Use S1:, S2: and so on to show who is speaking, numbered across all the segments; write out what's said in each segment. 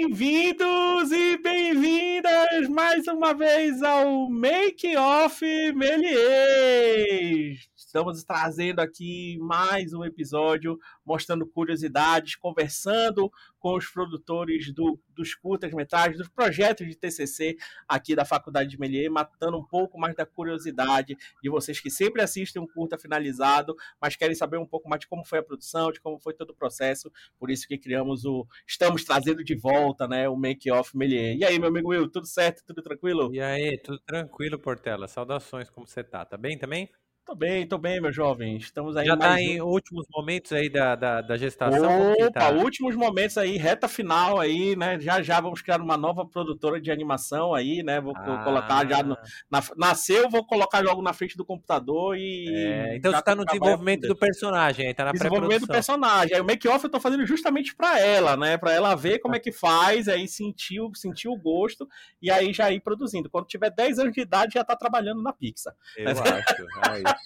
S1: Bem-vindos e bem-vindas mais uma vez ao Make Off Melier. Estamos trazendo aqui mais um episódio mostrando curiosidades, conversando com os produtores do, dos curtas-metragens, dos projetos de TCC aqui da Faculdade de Melier, matando um pouco mais da curiosidade de vocês que sempre assistem um curta finalizado, mas querem saber um pouco mais de como foi a produção, de como foi todo o processo. Por isso que criamos o. Estamos trazendo de volta né, o Make Off Melier. E aí, meu amigo Will, tudo certo? Tudo tranquilo?
S2: E aí, tudo tranquilo, Portela? Saudações, como você tá? Tá bem também?
S1: Tô bem, tô bem, meu jovem. Estamos aí
S2: Já tá em últimos momentos aí da, da, da gestação?
S1: Opa, tá? últimos momentos aí, reta final aí, né? Já já vamos criar uma nova produtora de animação aí, né? Vou ah. colocar já no, na, nasceu, vou colocar logo na frente do computador e
S2: é, então você tá no desenvolvimento do personagem, aí tá na
S1: Desenvolvimento do personagem. Aí o make off eu tô fazendo justamente para ela, né? Para ela ver como é que faz, aí sentir, sentir o gosto e aí já ir produzindo. Quando tiver 10 anos de idade já tá trabalhando na Pixar.
S2: Eu acho. É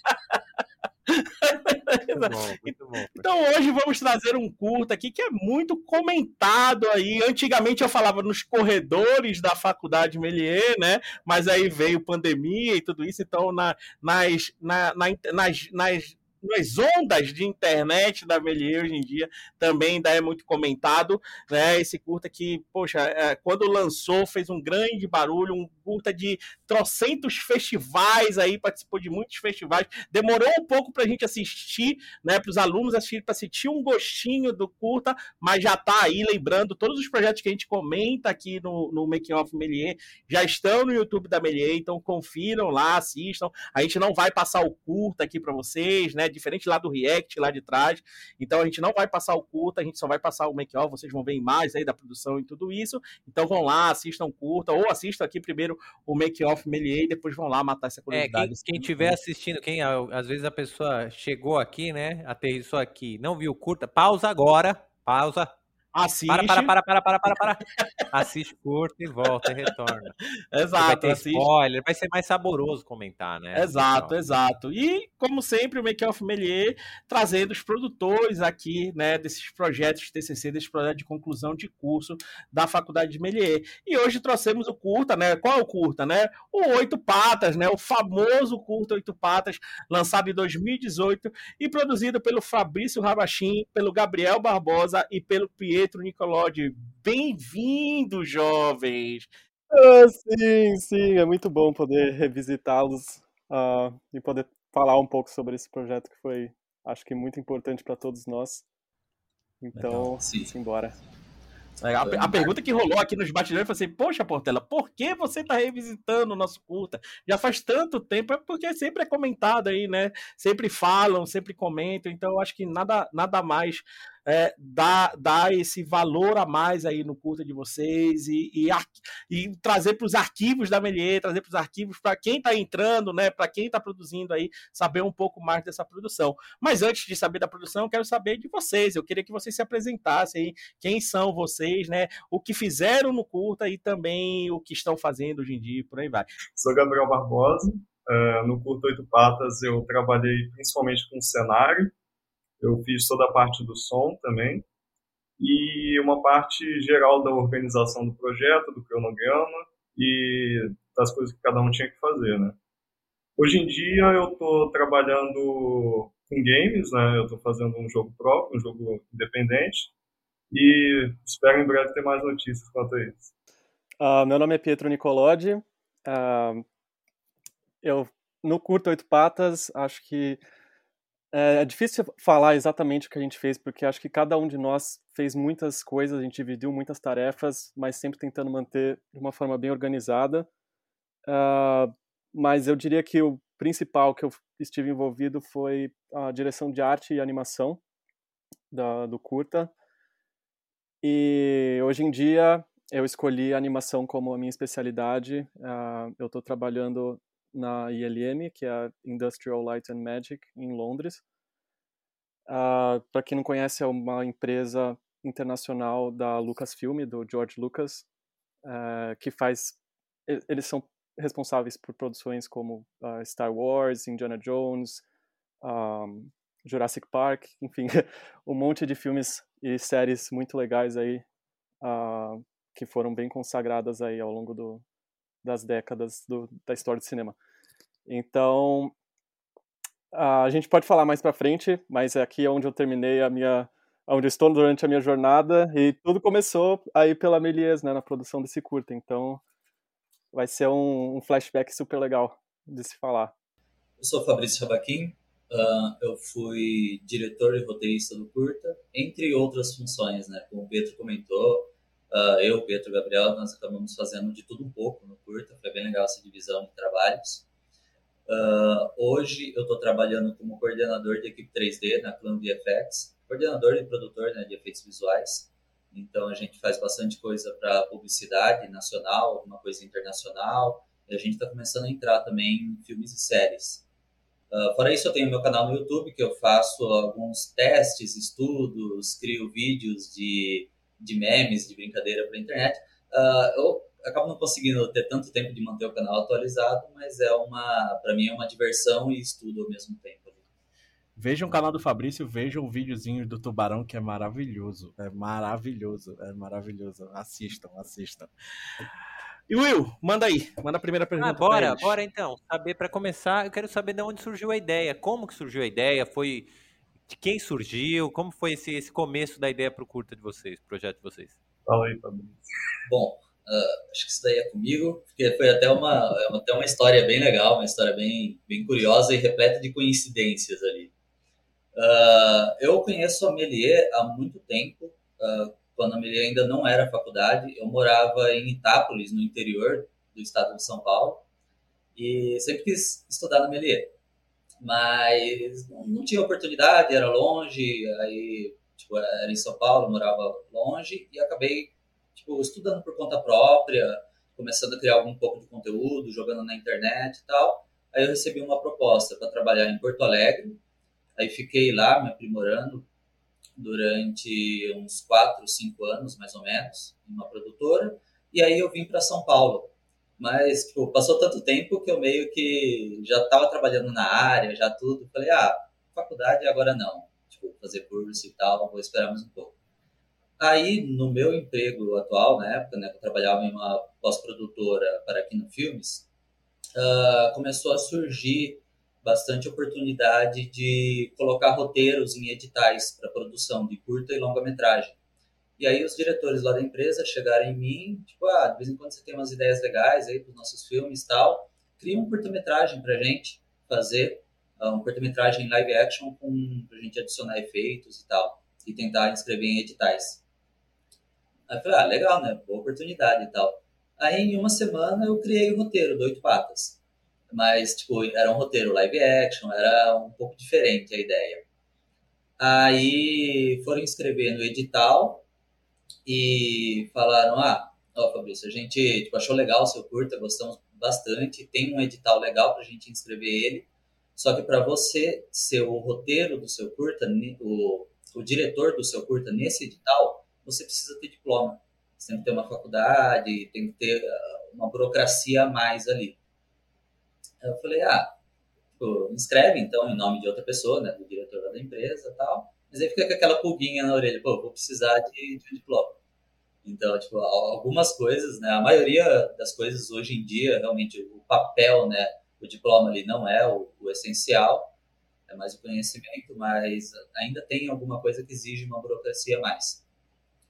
S1: muito bom, muito bom. Então hoje vamos trazer um curta aqui que é muito comentado aí. Antigamente eu falava nos corredores da faculdade Melier, né? Mas aí veio pandemia e tudo isso, então na, nas, na, na, nas, nas nas ondas de internet da Melier hoje em dia também ainda é muito comentado, né? Esse curta que, poxa, é, quando lançou fez um grande barulho, um curta de trocentos festivais aí, participou de muitos festivais, demorou um pouco para a gente assistir, né? Para os alunos assistir, para sentir um gostinho do curta, mas já está aí, lembrando, todos os projetos que a gente comenta aqui no, no Making of Melier já estão no YouTube da Melier, então confiram lá, assistam. A gente não vai passar o curta aqui para vocês, né? Diferente lá do React, lá de trás. Então a gente não vai passar o curta, a gente só vai passar o make-off, vocês vão ver imagens aí da produção e tudo isso. Então vão lá, assistam curta, ou assistam aqui primeiro o make-off Melier e depois vão lá matar essa curiosidade.
S2: É, quem estiver assistindo, quem às vezes a pessoa chegou aqui, né, aterrissou aqui, não viu curta, pausa agora, pausa,
S1: Assiste.
S2: Para, para, para, para, para, para, para. Assiste, curta e volta e retorna.
S1: Exato. Vai
S2: ter assiste. spoiler, vai ser mais saboroso comentar, né?
S1: Exato, então. exato. E, como sempre, o Make Off Melier trazendo os produtores aqui, né, desses projetos de TCC, desse projeto de conclusão de curso da Faculdade de Melier. E hoje trouxemos o curta, né? Qual é o curta, né? O Oito Patas, né? O famoso curta Oito Patas, lançado em 2018 e produzido pelo Fabrício Rabachim, pelo Gabriel Barbosa e pelo Pietro Pietro Nicolodi. Bem-vindo, jovens!
S3: Ah, sim, sim, é muito bom poder revisitá-los uh, e poder falar um pouco sobre esse projeto que foi, acho que, muito importante para todos nós. Então, simbora.
S1: A, a, pergunta que rolou aqui nos bastidores foi assim: Poxa, Portela, por que você está revisitando o nosso curta? Já faz tanto tempo, é porque sempre é comentado aí, né? Sempre falam, sempre comentam, então eu acho que nada, nada mais é, dar, dar esse valor a mais aí no curta de vocês e, e, e trazer para os arquivos da Melier, trazer para os arquivos para quem está entrando, né, para quem está produzindo aí, saber um pouco mais dessa produção. Mas antes de saber da produção, eu quero saber de vocês. Eu queria que vocês se apresentassem quem são vocês, né, o que fizeram no curta e também o que estão fazendo hoje em dia, por aí vai.
S4: Sou Gabriel Barbosa. Uh, no Curto Oito Patas eu trabalhei principalmente com cenário, eu fiz toda a parte do som também e uma parte geral da organização do projeto, do cronograma e das coisas que cada um tinha que fazer, né? Hoje em dia eu estou trabalhando com games, né? Eu estou fazendo um jogo próprio, um jogo independente e espero em breve ter mais notícias quanto a isso.
S3: Uh, meu nome é Pietro Nicolodi. Uh, eu no curto oito patas acho que é, é difícil falar exatamente o que a gente fez, porque acho que cada um de nós fez muitas coisas, a gente dividiu muitas tarefas, mas sempre tentando manter de uma forma bem organizada. Uh, mas eu diria que o principal que eu estive envolvido foi a direção de arte e animação da, do curta. E hoje em dia eu escolhi a animação como a minha especialidade. Uh, eu estou trabalhando na ILM, que é a Industrial Light and Magic, em Londres. Uh, ah, Para quem não conhece, é uma empresa internacional da Lucasfilm, do George Lucas, uh, que faz. Eles são responsáveis por produções como uh, Star Wars, Indiana Jones, um, Jurassic Park, enfim, um monte de filmes e séries muito legais aí que foram bem consagradas aí ao longo do, das décadas do, da história do cinema. Então, a gente pode falar mais para frente, mas aqui é onde eu terminei a minha, onde eu estou durante a minha jornada e tudo começou aí pela Melies, né, na produção desse curta. Então, vai ser um, um flashback super legal de se falar.
S5: Eu sou Fabrício Rabaquim, uh, eu fui diretor e roteirista do curta, entre outras funções, né? Como o Pedro comentou, uh, eu, Pedro e Gabriel, nós acabamos fazendo de tudo um pouco no curta, foi bem legal essa divisão de trabalhos. Uh, hoje eu estou trabalhando como coordenador de equipe 3D na Clan VFX, coordenador e produtor né, de efeitos visuais. Então a gente faz bastante coisa para publicidade nacional, alguma coisa internacional. E a gente está começando a entrar também em filmes e séries. Uh, fora isso, eu tenho meu canal no YouTube que eu faço alguns testes, estudos, crio vídeos de, de memes, de brincadeira para a internet. Uh, eu acabo não conseguindo ter tanto tempo de manter o canal atualizado, mas é uma, para mim, é uma diversão e estudo ao mesmo tempo.
S1: Vejam o canal do Fabrício, vejam o videozinho do Tubarão, que é maravilhoso. É maravilhoso, é maravilhoso. Assistam, assistam. E Will, manda aí, manda a primeira pergunta. Ah,
S2: bora, bora então. Saber para começar, eu quero saber de onde surgiu a ideia, como que surgiu a ideia, foi de quem surgiu, como foi esse, esse começo da ideia para o curta de vocês, projeto de vocês.
S4: Fala aí, Fabrício.
S5: Bom, uh, acho que isso daí é comigo, porque foi até uma, é até uma história bem legal, uma história bem, bem curiosa e repleta de coincidências ali. Uh, eu conheço a Melier há muito tempo, uh, quando a Melier ainda não era faculdade. Eu morava em Itápolis, no interior do estado de São Paulo, e sempre quis estudar na Melier. Mas não, tinha oportunidade, era longe, aí tipo, era em São Paulo, morava longe, e acabei tipo, estudando por conta própria, começando a criar algum pouco de conteúdo, jogando na internet e tal. Aí eu recebi uma proposta para trabalhar em Porto Alegre, Aí fiquei lá me aprimorando durante uns 4, 5 anos, mais ou menos, em uma produtora. E aí eu vim para São Paulo. Mas tipo, passou tanto tempo que eu meio que já estava trabalhando na área, já tudo. Falei, ah, faculdade agora não. Tipo, fazer curso e tal, vou esperar mais um pouco. Aí, no meu emprego atual, na época, né, que eu trabalhava em uma pós-produtora para aqui no Filmes, uh, começou a surgir bastante oportunidade de colocar roteiros em editais para produção de curta e longa-metragem. E aí os diretores lá da empresa chegaram em mim, tipo, ah, de vez em quando você tem umas ideias legais aí para os nossos filmes e tal, cria um curta-metragem para gente fazer, ah, um curta-metragem live action com pra gente adicionar efeitos e tal, e tentar inscrever em editais. Aí eu falei, ah, legal, né? Boa oportunidade e tal. Aí em uma semana eu criei o roteiro do Oito Patas mas tipo, era um roteiro live action, era um pouco diferente a ideia. Aí foram inscrever no edital e falaram: Ah, ó, Fabrício, a gente tipo, achou legal o seu curta, gostamos bastante, tem um edital legal para a gente inscrever ele. Só que para você ser o roteiro do seu curta, o, o diretor do seu curta nesse edital, você precisa ter diploma. Você tem que ter uma faculdade, tem que ter ah, uma burocracia a mais ali. Eu falei, ah, tipo, inscreve então em nome de outra pessoa, né, do diretor da empresa tal. Mas aí fica com aquela pulguinha na orelha, pô, vou precisar de, de um diploma. Então, tipo, algumas coisas, né, a maioria das coisas hoje em dia, realmente, o papel, né, o diploma ali não é o, o essencial, é mais o conhecimento, mas ainda tem alguma coisa que exige uma burocracia a mais.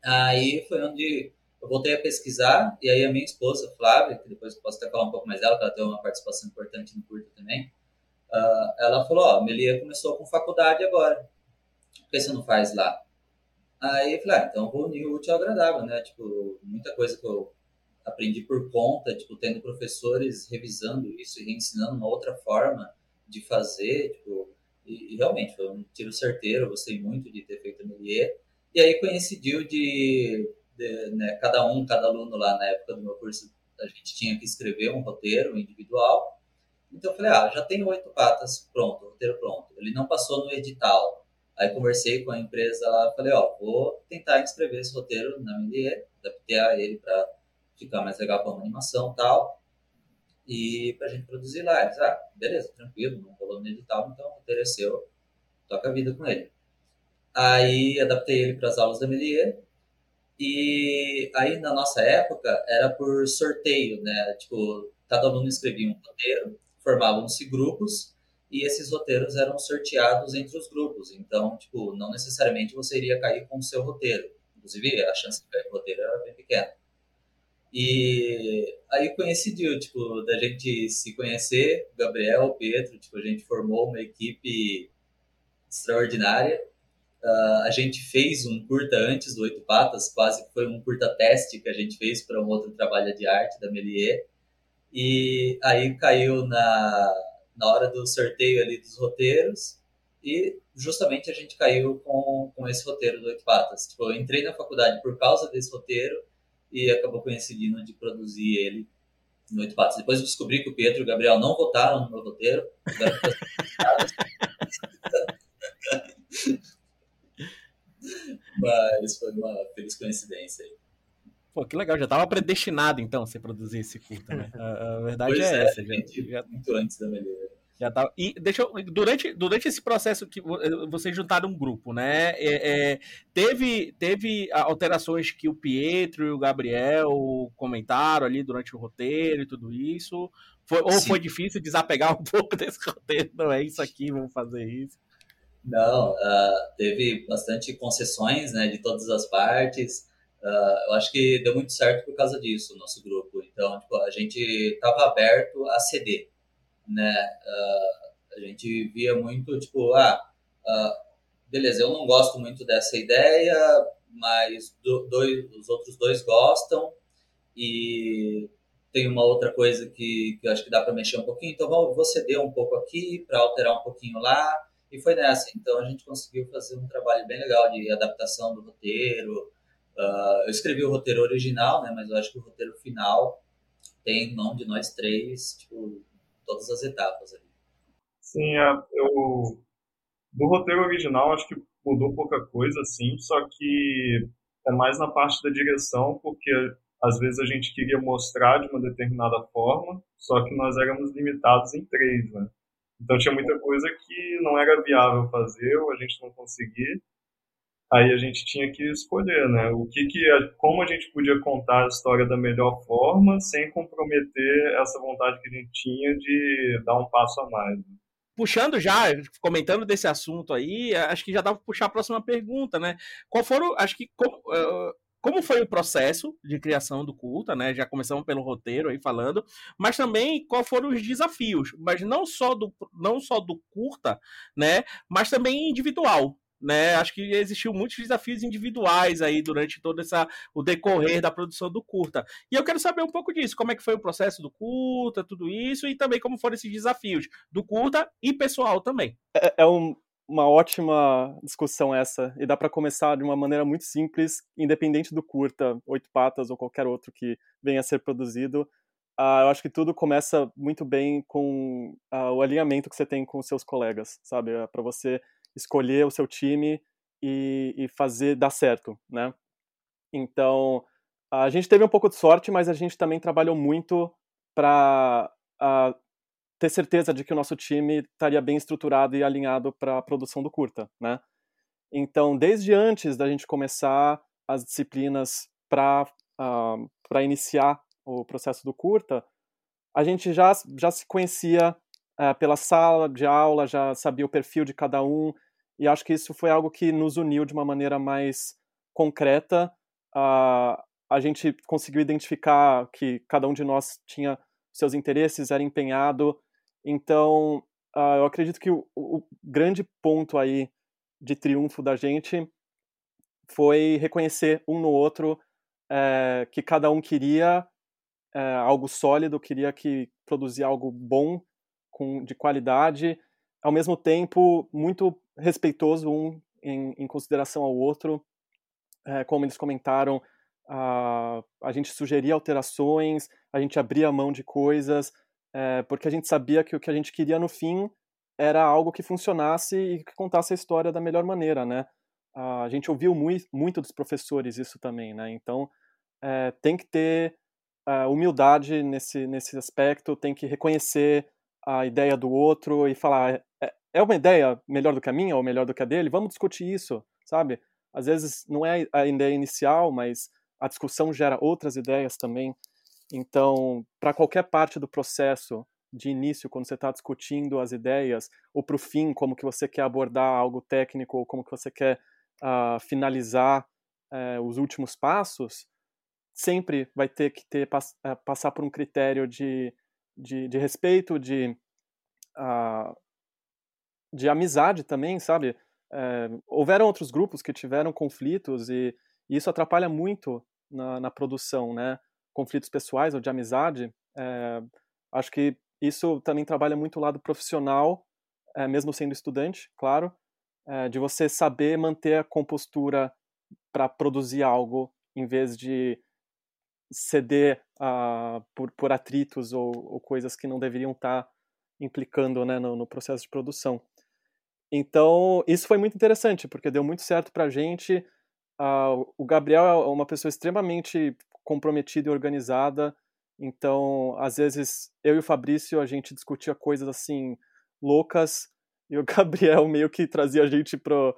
S5: Aí foi onde eu voltei a pesquisar, e aí a minha esposa, Flávia, que depois eu posso até falar um pouco mais dela, que ela tem uma participação importante no curto também, uh, ela falou, ó, oh, Melia começou com faculdade agora, por que você não faz lá? Aí eu falei, ah, então vou unir o útil ao agradável, né? Tipo, muita coisa que eu aprendi por conta, tipo, tendo professores revisando isso e ensinando uma outra forma de fazer, tipo, e, e realmente foi um tiro certeiro, gostei muito de ter feito a Melier. E aí coincidiu de de, né, cada um, cada aluno lá na época do meu curso, a gente tinha que escrever um roteiro individual. Então eu falei, ah, já tenho oito patas, pronto, roteiro pronto. Ele não passou no edital. Aí conversei com a empresa lá, falei, ó, vou tentar escrever esse roteiro na MDE, adaptar ele para ficar mais legal para uma animação tal, e para a gente produzir lá. Eles, ah, beleza, tranquilo, não rolou no edital, então o roteiro seu, toca a vida com ele. Aí adaptei ele para as aulas da MDE, E aí, na nossa época, era por sorteio, né? Tipo, cada aluno escrevia um roteiro, formavam-se grupos, e esses roteiros eram sorteados entre os grupos. Então, tipo, não necessariamente você iria cair com o seu roteiro. Inclusive, a chance de cair com o roteiro era bem pequena. E aí coincidiu, tipo, da gente se conhecer, Gabriel, Pedro, tipo, a gente formou uma equipe extraordinária. Uh, a gente fez um curta antes do Oito Patas, quase foi um curta teste que a gente fez para um outro trabalho de arte da Melier. E aí caiu na, na hora do sorteio ali dos roteiros e justamente a gente caiu com, com esse roteiro do Oito Patas. Tipo, eu entrei na faculdade por causa desse roteiro e acabou coincidindo de produzir ele no Oito Patas. Depois eu descobri que o Pedro e o Gabriel não votaram no meu roteiro. Mas foi uma feliz coincidência aí.
S1: Pô, que legal, já estava predestinado então a você produzir esse curta, né? A, a verdade pois é, é essa.
S5: Já, já, muito antes da melhor.
S1: Já tava, e deixa eu, durante, durante esse processo que eh, vocês juntaram um grupo, né? É, é, teve, teve alterações que o Pietro e o Gabriel comentaram ali durante o roteiro e tudo isso? Foi, ou foi difícil desapegar um pouco desse roteiro? Não é isso aqui, vamos fazer isso.
S5: Não, uh, teve bastante concessões né, de todas as partes. Uh, eu acho que deu muito certo por causa disso, o nosso grupo. Então, tipo, a gente estava aberto a ceder né? Uh, a gente via muito, tipo, ah, uh, beleza, eu não gosto muito dessa ideia, mas do, dois, os outros dois gostam e tem uma outra coisa que, que eu acho que dá para mexer um pouquinho, então vou, vou ceder um pouco aqui para alterar um pouquinho lá e foi nessa. Então a gente conseguiu fazer um trabalho bem legal de adaptação do roteiro. Uh, eu escrevi o roteiro original, né? Mas eu acho que o roteiro final tem mão de nós três, tipo, todas as etapas ali.
S4: Sim, é, eu do roteiro original acho que mudou pouca coisa, assim, só que é mais na parte da direção, porque às vezes a gente queria mostrar de uma determinada forma, só que nós éramos limitados em três, né? Então tinha muita coisa que não era viável fazer, ou a gente não conseguia, aí a gente tinha que escolher, né? O que que, como a gente podia contar a história da melhor forma, sem comprometer essa vontade que a gente tinha de dar um passo a mais. Né?
S1: Puxando já, comentando desse assunto aí, acho que já dá para puxar a próxima pergunta, né? Qual foram, acho que como, uh, como foi o processo de criação do culta, né? Já começamos pelo roteiro aí falando, mas também qual foram os desafios, mas não só do não só do curta, né? Mas também individual, né? Acho que existiu muitos desafios individuais aí durante todo essa, o decorrer da produção do curta. E eu quero saber um pouco disso, como é que foi o processo do curta, tudo isso, e também como foram esses desafios do curta e pessoal também.
S3: É, é um, uma ótima discussão essa, e dá para começar de uma maneira muito simples, independente do curta, Oito Patas ou qualquer outro que venha a ser produzido. Uh, eu acho que tudo começa muito bem com uh, o alinhamento que você tem com os seus colegas, sabe? É para você escolher o seu time e, e fazer dar certo, né? Então, a gente teve um pouco de sorte, mas a gente também trabalhou muito para ter certeza de que o nosso time estaria bem estruturado e alinhado para a produção do curta, né? Então, desde antes da gente começar as disciplinas para uh, para iniciar o processo do curta, a gente já já se conhecia uh, pela sala de aula, já sabia o perfil de cada um, e acho que isso foi algo que nos uniu de uma maneira mais concreta. Uh, a gente conseguiu identificar que cada um de nós tinha seus interesses, era empenhado. Então, uh, eu acredito que o, o, grande ponto aí de triunfo da gente foi reconhecer um no outro é, que cada um queria é, algo sólido, queria que produzia algo bom, com, de qualidade, ao mesmo tempo muito respeitoso um em, em consideração ao outro. É, como eles comentaram, a, a gente sugeria alterações, a gente abria mão de coisas, é, porque a gente sabia que o que a gente queria no fim era algo que funcionasse e que contasse a história da melhor maneira, né? A gente ouviu muito, muito dos professores isso também, né? Então, é, tem que ter uh, humildade nesse, nesse aspecto, tem que reconhecer a ideia do outro e falar é, uma ideia melhor do que a minha ou melhor do que a dele, vamos discutir isso, sabe? às vezes não é a ideia inicial, mas a discussão gera outras ideias também. Então, para qualquer parte do processo de início, quando você está discutindo as ideias, ou para o fim, como que você quer abordar algo técnico, ou como que você quer uh, finalizar uh, os últimos passos, sempre vai ter que ter uh, passar por um critério de, de, de respeito, de, de amizade também, sabe? É, houveram outros grupos que tiveram conflitos e, e isso atrapalha muito na, na, produção, né? Conflitos pessoais ou de amizade. É, acho que isso também trabalha muito o lado profissional, é, mesmo sendo estudante, claro, de você saber manter a compostura para produzir algo em vez de ceder uh, por, por atritos ou, ou, coisas que não deveriam estar tá implicando né, no, no processo de produção. Então, isso foi muito interessante, porque deu muito certo para a gente. Uh, o Gabriel é uma pessoa extremamente comprometida e organizada, então, às vezes, eu e o Fabrício, a gente discutia coisas assim, loucas, e o Gabriel meio que trazia a gente pro,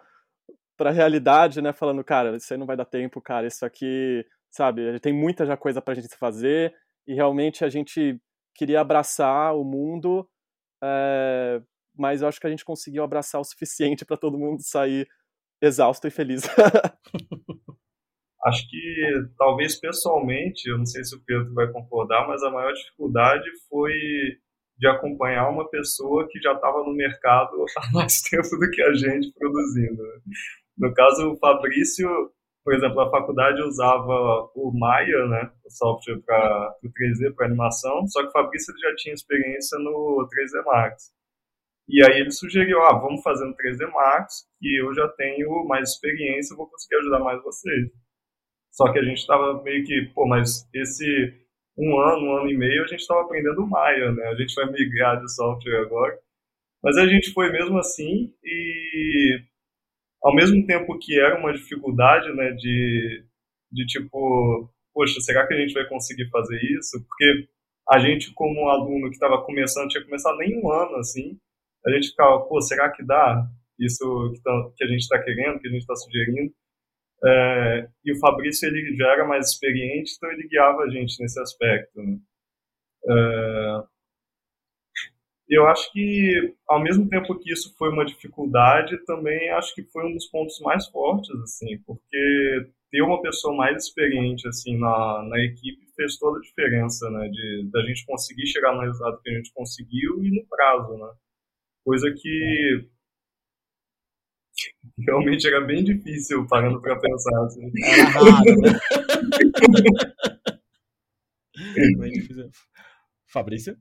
S3: pra realidade, né, falando, cara, isso aí não vai dar tempo, cara, isso aqui, sabe, tem muita já coisa pra gente fazer, e realmente a gente queria abraçar o mundo, é, mas eu acho que a gente conseguiu abraçar o suficiente para todo mundo sair exausto e feliz.
S4: acho que talvez pessoalmente, eu não sei se o Pedro vai concordar, mas a maior dificuldade foi de acompanhar uma pessoa que já estava no mercado há mais tempo do que a gente produzindo. Né? No caso, o Fabrício, por exemplo, a faculdade usava o Maya, né, o software para o 3D, para animação, só que o Fabrício já tinha experiência no 3D Max. E aí ele sugeriu, ah, vamos fazer no 3D Max, que eu já tenho mais experiência, vou conseguir ajudar mais vocês. Só que a gente estava meio que, pô, mas esse um ano, um ano e meio, a gente estava aprendendo Maia, né? A gente vai migrar de software agora. Mas a gente foi mesmo assim e ao mesmo tempo que era uma dificuldade, né, de, de tipo, poxa, será que a gente vai conseguir fazer isso? Porque a gente, como aluno que estava começando, tinha começado nem um ano, assim, a gente ficava, pô, será que dá isso que, tá, que a gente está querendo, que a gente está sugerindo? É, e o Fabrício ele já era mais experiente, então ele guiava a gente nesse aspecto. Né? É, eu acho que, ao mesmo tempo que isso foi uma dificuldade, também acho que foi um dos pontos mais fortes, assim, porque ter uma pessoa mais experiente, assim, na, na equipe fez toda a diferença, né, de da gente conseguir chegar no resultado que a gente conseguiu e no prazo, né, coisa que realmente era bem difícil parando para pensar. Assim. Era raro, né?
S1: bem difícil. Fabrício?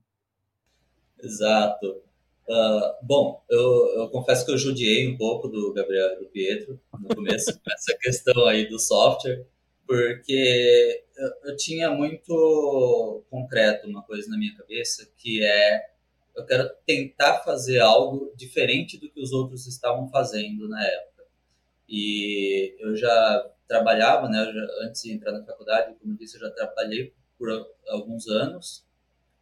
S5: Exato. Uh, bom, eu, eu, confesso que eu judiei um pouco do Gabriel e do Pietro no começo, essa questão aí do software, porque eu, eu tinha muito concreto uma coisa na minha cabeça, que é eu quero tentar fazer algo diferente do que os outros estavam fazendo na época. E eu já trabalhava, né, já, antes de entrar na faculdade, como eu disse, eu já trabalhei por alguns anos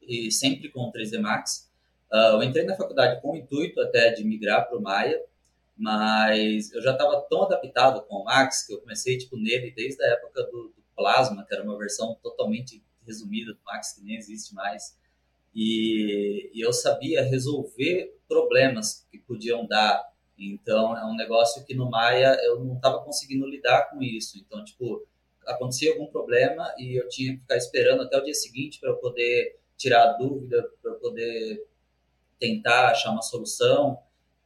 S5: e sempre com o 3D Max. Uh, eu entrei na faculdade com o intuito até de migrar para o Maya, mas eu já estava tão adaptado com o Max que eu comecei tipo nele desde a época do, do Plasma, que era uma versão totalmente resumida do Max que nem existe mais. E, e eu sabia resolver problemas que podiam dar. Então, é um negócio que no Maia eu não estava conseguindo lidar com isso. Então, tipo, acontecia algum problema e eu tinha que ficar esperando até o dia seguinte para poder tirar a dúvida, para poder tentar achar uma solução.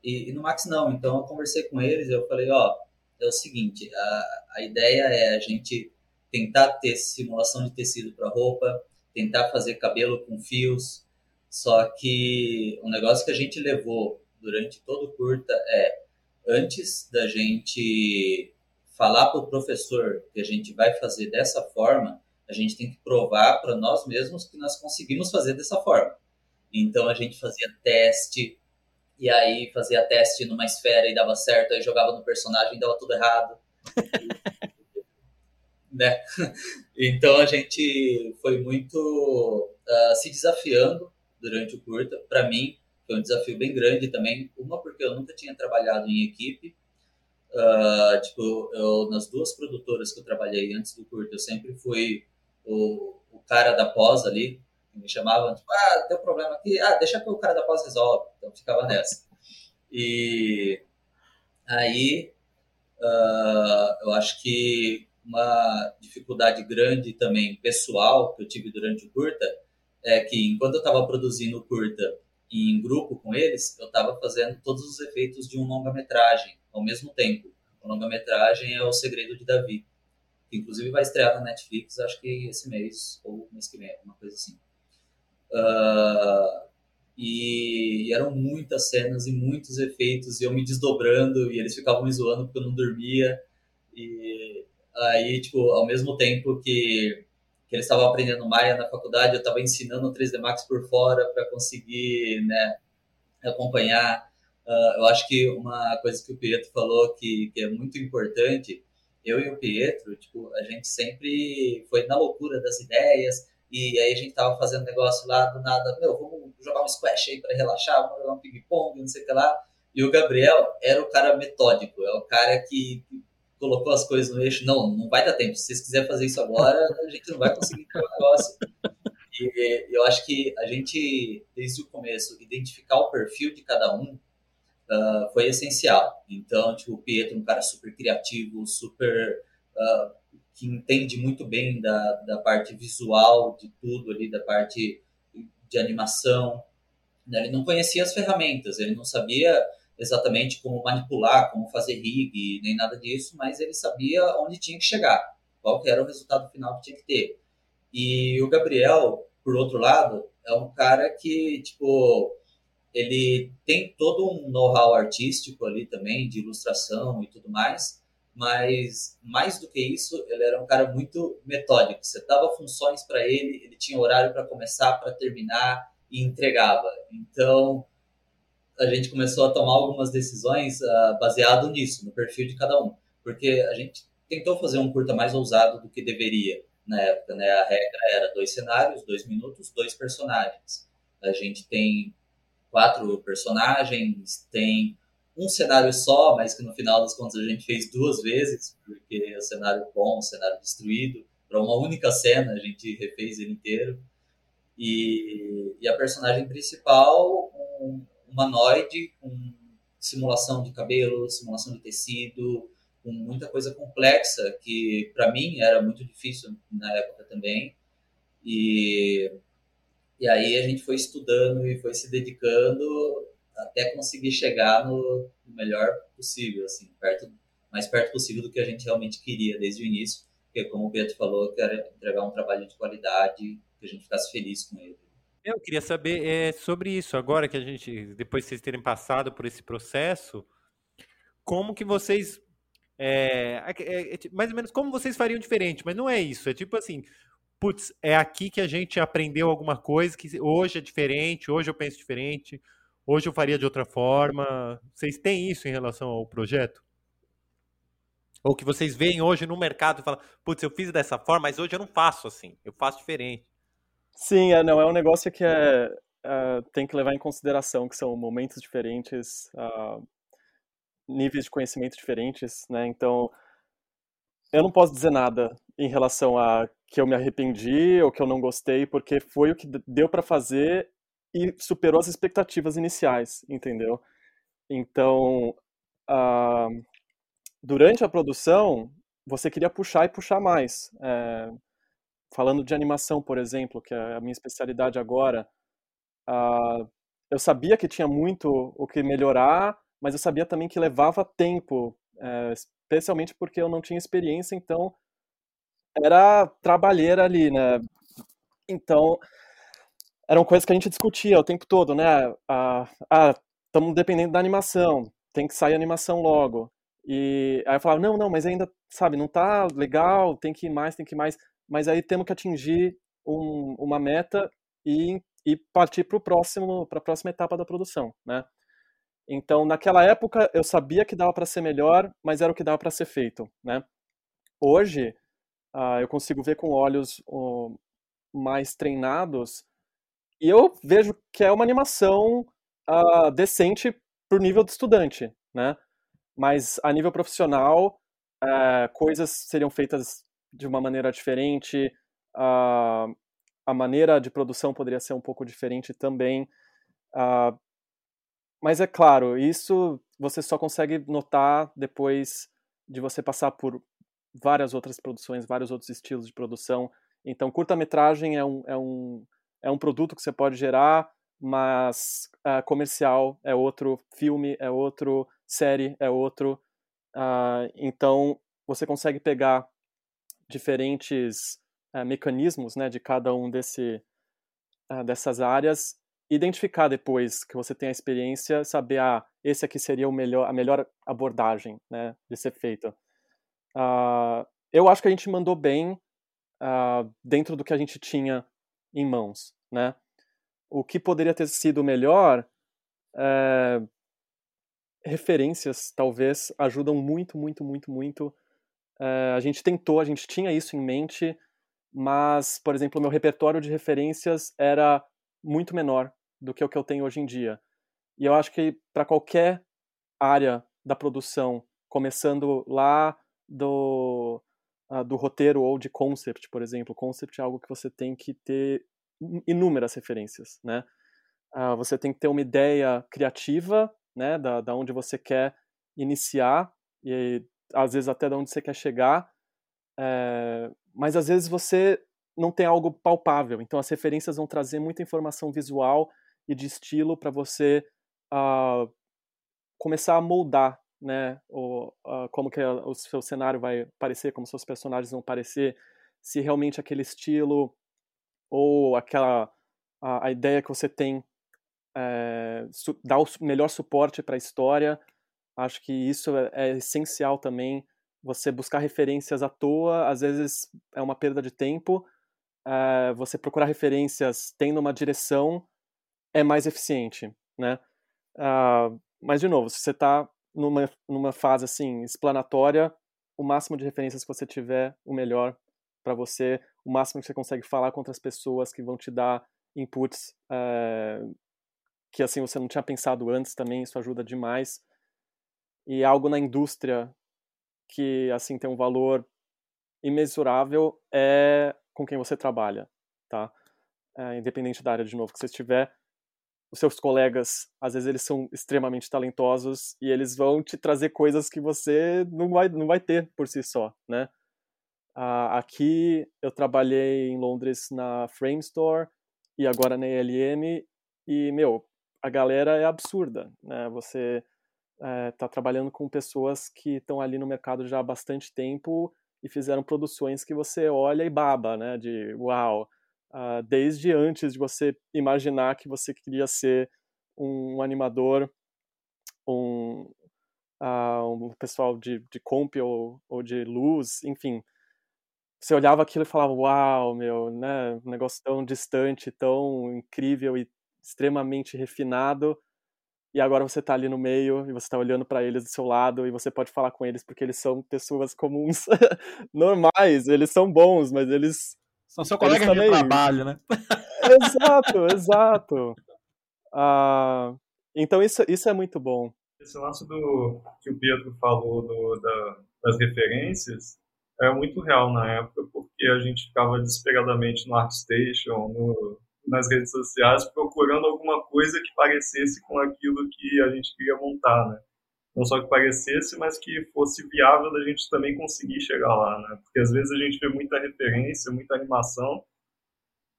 S5: E, e, no Max não. Então, eu conversei com eles eu falei, ó, é o seguinte, a, a ideia é a gente tentar ter simulação de tecido para roupa, tentar fazer cabelo com fios. Só que o negócio que a gente levou durante todo o curta é antes da gente falar para o professor que a gente vai fazer dessa forma, a gente tem que provar para nós mesmos que nós conseguimos fazer dessa forma. Então a gente fazia teste, e aí fazia teste numa esfera e dava certo, aí jogava no personagem e dava tudo errado. né? Então a gente foi muito uh, se desafiando durante o curta. Para mim foi um desafio bem grande também, uma porque eu nunca tinha trabalhado em equipe, Uh, tipo, eu, nas duas produtoras que eu trabalhei antes do curto, eu sempre fui o, o cara da pós ali, me chamavam, tipo, ah, tem um problema aqui, ah, deixa que o cara da pós resolve. Então ficava nessa. E aí uh, eu acho que uma dificuldade grande também pessoal que eu tive durante o curta é que enquanto eu estava produzindo o curta em grupo com eles, eu estava fazendo todos os efeitos de um longa-metragem ao mesmo tempo. O longa-metragem é O Segredo de Davi, que inclusive vai estrear na Netflix, acho que esse mês ou mês que vem, alguma coisa assim. Uh, e, e, eram muitas cenas e muitos efeitos, e eu me desdobrando, e eles ficavam me zoando porque eu não dormia. E aí, tipo, ao mesmo tempo que, que eles estavam aprendendo Maya na faculdade, eu estava ensinando o 3D Max por fora para conseguir né, acompanhar. Uh, eu acho que uma coisa que o Pietro falou que, que é muito importante, eu e o Pietro, tipo, a gente sempre foi na loucura das ideias, e aí a gente tava fazendo negócio lá, do nada, meu, vamos jogar um squash aí para relaxar, vamos jogar um ping-pong, não sei o que lá. E o Gabriel era o cara metódico, é o cara que colocou as coisas no eixo. Não, não vai dar tempo. Se vocês quiserem fazer isso agora, a gente não vai conseguir ter o negócio. E eu acho que a gente, desde o começo, identificar o perfil de cada um uh, foi essencial. Então, tipo, o Pietro, um cara super criativo, super uh, que entende muito bem da, da parte visual de tudo ali, da parte de animação. Ele não conhecia as ferramentas, ele não sabia exatamente como manipular, como fazer rig, nem nada disso, mas ele sabia onde tinha que chegar, qual que era o resultado final que tinha que ter. E o Gabriel, por outro lado, é um cara que, tipo, ele tem todo um know-how artístico ali também, de ilustração e tudo mais, mas mais do que isso, ele era um cara muito metódico. Você dava funções para ele, ele tinha horário para começar, para terminar e entregava. Então, a gente começou a tomar algumas decisões uh, baseado nisso, no perfil de cada um, porque a gente tentou fazer um curta mais ousado do que deveria na época, né? A regra era dois cenários, dois minutos, dois personagens. A gente tem quatro personagens, tem um cenário só, mas que no final das contas a gente fez duas vezes, porque o cenário bom, o cenário destruído, para uma única cena a gente refez ele inteiro. E, e a personagem principal, um humanoide com simulação de cabelo, simulação de tecido, com muita coisa complexa que para mim era muito difícil na época também. E, e aí a gente foi estudando e foi se dedicando até conseguir chegar no, no melhor possível, assim, perto, mais perto possível do que a gente realmente queria desde o início, porque como o Pedro falou, que era entregar um trabalho de qualidade, que a gente ficasse feliz com ele.
S2: Eu queria saber é, sobre isso, agora que a gente, depois de vocês terem passado por esse processo, como que vocês é, é, é, é mais ou menos como vocês fariam diferente, mas não é isso. É tipo assim, putz, é aqui que a gente aprendeu alguma coisa que hoje é diferente, hoje eu penso diferente, Hoje eu faria de outra forma. Vocês têm isso em relação ao projeto? Ou que vocês veem hoje no mercado e falam, putz, eu fiz dessa forma, mas hoje eu não faço assim, eu faço diferente.
S3: Sim, é, não, é um negócio que é, é, tem que levar em consideração, que são momentos diferentes, uh, níveis de conhecimento diferentes, né? Então, eu não posso dizer nada em relação a que eu me arrependi ou que eu não gostei, porque foi o que deu para fazer e superou as expectativas iniciais, entendeu? Então, uh, durante a produção, você queria puxar e puxar mais. É, falando de animação, por exemplo, que é a minha especialidade agora, uh, eu sabia que tinha muito o que melhorar, mas eu sabia também que levava tempo, é, especialmente porque eu não tinha experiência, então era trabalheira ali, né? Então, eram coisas que a gente discutia o tempo todo, né? Ah, estamos dependendo da animação, tem que sair animação logo. E aí eu falava, não, não, mas ainda, sabe, não tá legal, tem que ir mais, tem que ir mais. Mas aí temos que atingir um, uma meta e, e partir para próximo, para a próxima etapa da produção, né? Então, naquela época, eu sabia que dava para ser melhor, mas era o que dava para ser feito, né? Hoje, uh, eu consigo ver com olhos uh, mais treinados e eu vejo que é uma animação uh, decente pro nível do estudante, né? mas a nível profissional, é, coisas seriam feitas de uma maneira diferente, a, a maneira de produção poderia ser um pouco diferente também. Uh, mas é claro, isso você só consegue notar depois de você passar por várias outras produções, vários outros estilos de produção. Então, curta-metragem é um, é, um, é um produto que você pode gerar, mas uh, comercial é outro, filme é outro, série é outro. Uh, então, você consegue pegar diferentes uh, mecanismos né, de cada um desse, dessas áreas identificar depois que você tem a experiência, saber, ah, esse aqui seria o melhor, a melhor abordagem, né, de ser feita. Uh, eu acho que a gente mandou bem uh, dentro do que a gente tinha em mãos, né. O que poderia ter sido melhor, é, referências, talvez, ajudam muito, muito, muito, muito. É, a gente tentou, a gente tinha isso em mente, mas, por exemplo, meu repertório de referências era muito menor do que o que eu tenho hoje em dia. E eu acho que para qualquer área da produção, começando lá do, uh, do roteiro ou de concept, por exemplo, concept é algo que você tem que ter inúmeras referências, né? Uh, você tem que ter uma ideia criativa, né, da, da onde você quer iniciar e às vezes até da onde você quer chegar, é, mas às vezes você não tem algo palpável, então as referências vão trazer muita informação visual e de estilo para você uh, começar a moldar né, o, uh, como que o seu cenário vai parecer, como seus personagens vão parecer, se realmente aquele estilo ou aquela a, a ideia que você tem é, su, dá o melhor suporte para a história. Acho que isso é, é essencial também. Você buscar referências à toa, às vezes é uma perda de tempo. É, você procurar referências tendo uma direção é mais eficiente, né? Uh, mas, de novo, se você está numa, numa fase, assim, explanatória, o máximo de referências que você tiver, o melhor para você, o máximo que você consegue falar com outras pessoas que vão te dar inputs uh, que, assim, você não tinha pensado antes também, isso ajuda demais. E algo na indústria que, assim, tem um valor imensurável é com quem você trabalha, tá? É, independente da área, de novo, que você estiver, os seus colegas, às vezes eles são extremamente talentosos e eles vão te trazer coisas que você não vai, não vai ter por si só, né? Uh, aqui eu trabalhei em Londres na Frame Store e agora na ELM e, meu, a galera é absurda, né? Você está é, trabalhando com pessoas que estão ali no mercado já há bastante tempo e fizeram produções que você olha e baba, né? De uau, uh, desde antes de você imaginar que você queria ser um animador, um, uh, um pessoal de, de comp ou, ou de luz, enfim. Você olhava aquilo e falava, uau, meu, né, um negócio tão distante, tão incrível e extremamente refinado, e agora você está ali no meio e você está olhando para eles do seu lado e você pode falar com eles porque eles são pessoas comuns, normais, eles são bons, mas eles
S1: são seu colega também... de trabalho, né?
S3: exato, exato. Ah, então isso, isso é muito bom.
S4: Esse lance do que o Pedro falou do, da, das referências é muito real na época, porque a gente ficava desesperadamente no ArtStation, no, nas redes sociais, procurando alguma coisa que parecesse com aquilo que a gente queria montar, né? não só que parecesse, mas que fosse viável da gente também conseguir chegar lá, né? Porque às vezes a gente vê muita referência, muita animação,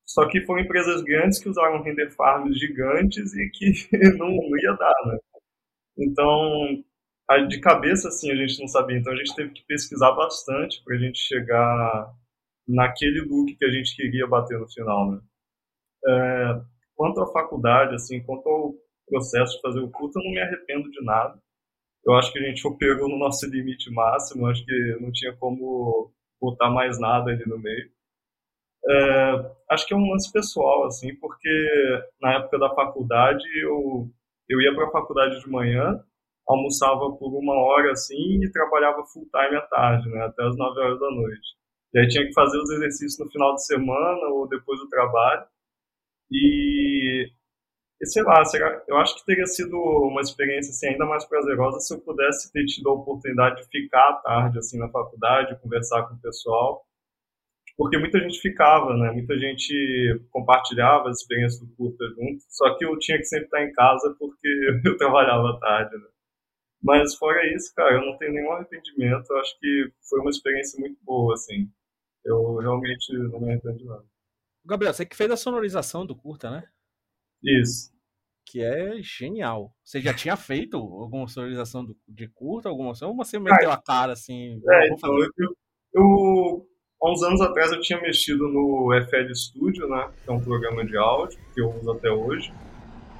S4: só que foram empresas grandes que usaram render farms gigantes e que não, ia dar, né? Então, de cabeça assim a gente não sabia, então a gente teve que pesquisar bastante para a gente chegar naquele look que a gente queria bater no final, né? É, quanto à faculdade, assim, quanto ao processo de fazer o curso, eu não me arrependo de nada eu acho que a gente operou no nosso limite máximo, acho que não tinha como botar mais nada ali no meio. É, acho que é um lance pessoal, assim, porque na época da faculdade eu, eu ia para a faculdade de manhã, almoçava por uma hora assim e trabalhava full time à tarde, né, até as 9 horas da noite. E aí tinha que fazer os exercícios no final de semana ou depois do trabalho. E E sei lá, será, eu acho que teria sido uma experiência assim, ainda mais prazerosa se eu pudesse ter tido a oportunidade de ficar à tarde assim na faculdade, conversar com o pessoal, porque muita gente ficava, né? Muita gente compartilhava as experiências do curta junto, só que eu tinha que sempre estar em casa porque eu trabalhava à tarde, né? Mas fora isso, cara, eu não tenho nenhum arrependimento. Eu acho que foi uma experiência muito boa, assim. Eu realmente não me arrependo de nada.
S1: Gabriel, você que fez a sonorização do curta, né?
S4: Isso.
S1: Que é genial. Você já tinha feito alguma sonorização do, de curta, alguma ou você meteu a cara assim?
S4: É, então, eu, eu, há uns anos atrás eu tinha mexido no FL Studio, né? Que é um programa de áudio que eu uso até hoje.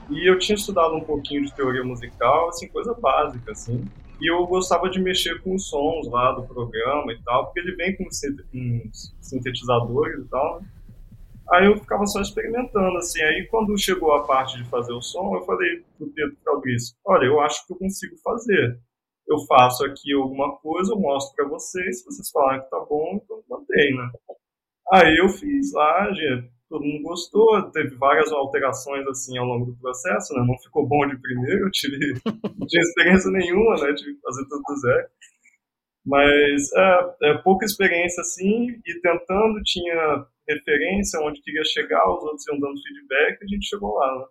S4: E eu tinha estudado um pouquinho de teoria musical, assim, coisa básica, assim. E eu gostava de mexer com os sons lá do programa e tal, porque ele vem com sintetizadores e tal, né? Aí eu ficava só experimentando, assim. Aí quando chegou a parte de fazer o som, eu falei pro Pedro Fabrício, olha, eu acho que eu consigo fazer. Eu faço aqui alguma coisa, eu mostro para vocês, se vocês falarem que tá bom, então mantém, né? Aí eu fiz lá, gente, todo mundo gostou, teve várias alterações assim ao longo do processo, né? Não ficou bom de primeiro, eu tive, não tinha experiência nenhuma, né? Tive que fazer tudo do zero. Mas é, é, pouca experiência assim, e tentando, tinha referência onde queria chegar, os outros iam dando feedback, e a gente chegou lá, né?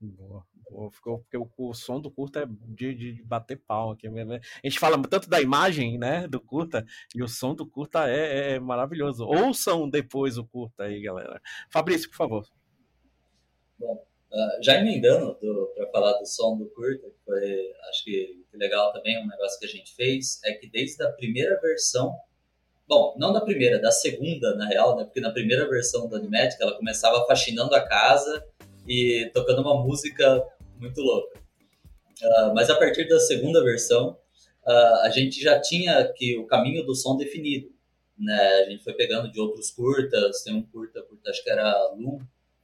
S1: Boa. Ficou, porque o, o, som do curta é de, de bater pau aqui. A gente fala tanto da imagem né, do curta, e o som do curta é, é maravilhoso. Ouçam depois o curta aí, galera. Fabrício, por favor.
S5: Bom, uh, já emendando para falar do som do curta, que foi, acho que, que legal também, um negócio que a gente fez, é que desde a primeira versão Bom, não da primeira, da segunda, na real, né? Porque na primeira versão do Animatic ela começava faxinando a casa e tocando uma música muito louca. Uh, mas a partir da segunda versão, uh, a gente já tinha que o caminho do som definido. Né? A gente foi pegando de outros curtas, tem um curta, curta acho que era Loom,